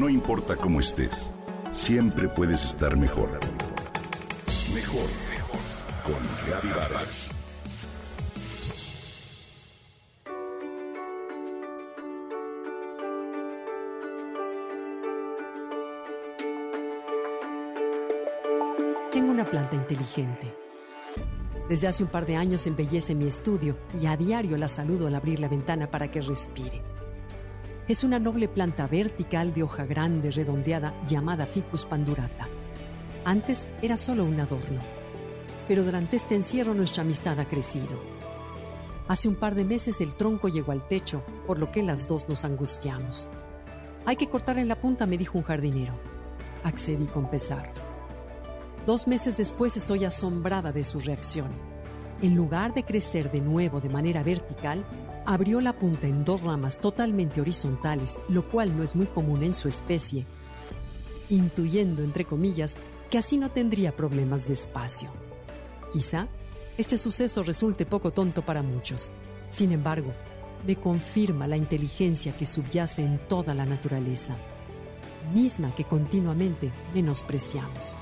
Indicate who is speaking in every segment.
Speaker 1: No importa cómo estés, siempre puedes estar mejor. Mejor, mejor. Con Vargas.
Speaker 2: Tengo una planta inteligente. Desde hace un par de años embellece mi estudio y a diario la saludo al abrir la ventana para que respire. Es una noble planta vertical de hoja grande redondeada llamada Ficus pandurata. Antes era solo un adorno, pero durante este encierro nuestra amistad ha crecido. Hace un par de meses el tronco llegó al techo, por lo que las dos nos angustiamos. Hay que cortar en la punta, me dijo un jardinero. Accedí con pesar. Dos meses después estoy asombrada de su reacción. En lugar de crecer de nuevo de manera vertical, abrió la punta en dos ramas totalmente horizontales, lo cual no es muy común en su especie, intuyendo, entre comillas, que así no tendría problemas de espacio. Quizá este suceso resulte poco tonto para muchos. Sin embargo, me confirma la inteligencia que subyace en toda la naturaleza, misma que continuamente menospreciamos.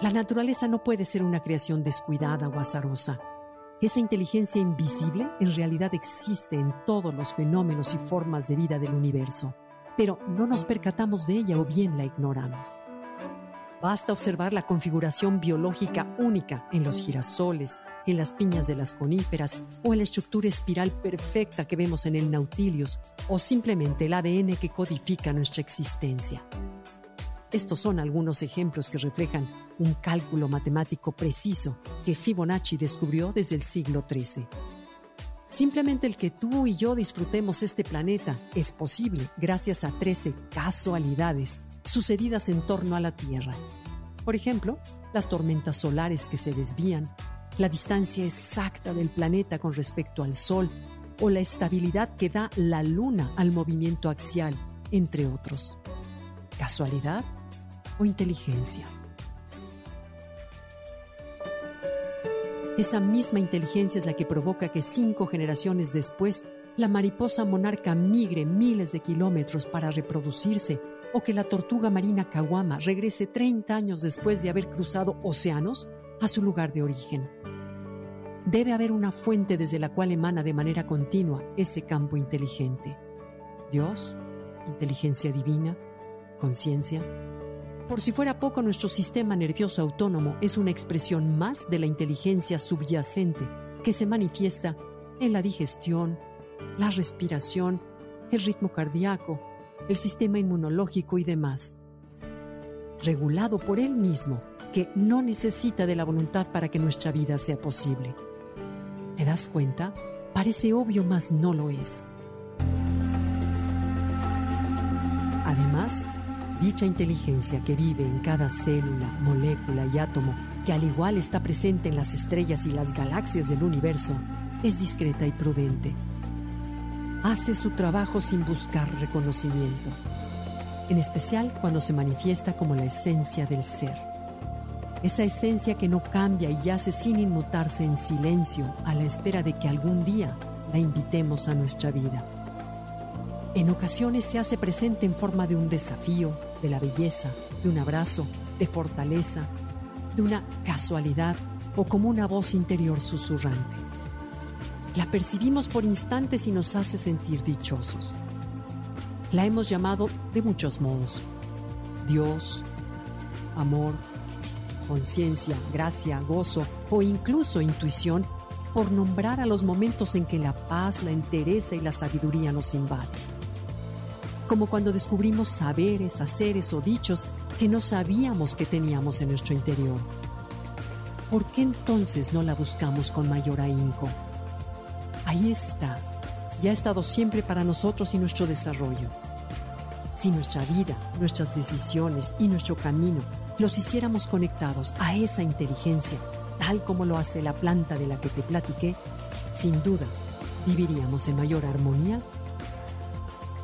Speaker 2: La naturaleza no puede ser una creación descuidada o azarosa. Esa inteligencia invisible en realidad existe en todos los fenómenos y formas de vida del universo, pero no nos percatamos de ella o bien la ignoramos. Basta observar la configuración biológica única en los girasoles, en las piñas de las coníferas o en la estructura espiral perfecta que vemos en el Nautilus o simplemente el ADN que codifica nuestra existencia. Estos son algunos ejemplos que reflejan un cálculo matemático preciso que Fibonacci descubrió desde el siglo XIII. Simplemente el que tú y yo disfrutemos este planeta es posible gracias a 13 casualidades sucedidas en torno a la Tierra. Por ejemplo, las tormentas solares que se desvían, la distancia exacta del planeta con respecto al Sol o la estabilidad que da la Luna al movimiento axial, entre otros. ¿Casualidad? O inteligencia. Esa misma inteligencia es la que provoca que cinco generaciones después la mariposa monarca migre miles de kilómetros para reproducirse o que la tortuga marina caguama regrese 30 años después de haber cruzado océanos a su lugar de origen. Debe haber una fuente desde la cual emana de manera continua ese campo inteligente. Dios, inteligencia divina, conciencia, por si fuera poco, nuestro sistema nervioso autónomo es una expresión más de la inteligencia subyacente que se manifiesta en la digestión, la respiración, el ritmo cardíaco, el sistema inmunológico y demás. Regulado por él mismo, que no necesita de la voluntad para que nuestra vida sea posible. ¿Te das cuenta? Parece obvio, mas no lo es. Además, Dicha inteligencia que vive en cada célula, molécula y átomo, que al igual está presente en las estrellas y las galaxias del universo, es discreta y prudente. Hace su trabajo sin buscar reconocimiento, en especial cuando se manifiesta como la esencia del ser. Esa esencia que no cambia y yace sin inmutarse en silencio a la espera de que algún día la invitemos a nuestra vida. En ocasiones se hace presente en forma de un desafío, de la belleza, de un abrazo, de fortaleza, de una casualidad o como una voz interior susurrante. La percibimos por instantes y nos hace sentir dichosos. La hemos llamado de muchos modos. Dios, amor, conciencia, gracia, gozo o incluso intuición por nombrar a los momentos en que la paz, la entereza y la sabiduría nos invaden como cuando descubrimos saberes, haceres o dichos que no sabíamos que teníamos en nuestro interior. ¿Por qué entonces no la buscamos con mayor ahínco? Ahí está, ya ha estado siempre para nosotros y nuestro desarrollo. Si nuestra vida, nuestras decisiones y nuestro camino los hiciéramos conectados a esa inteligencia, tal como lo hace la planta de la que te platiqué, sin duda viviríamos en mayor armonía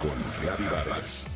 Speaker 1: Con Gaby Vargas.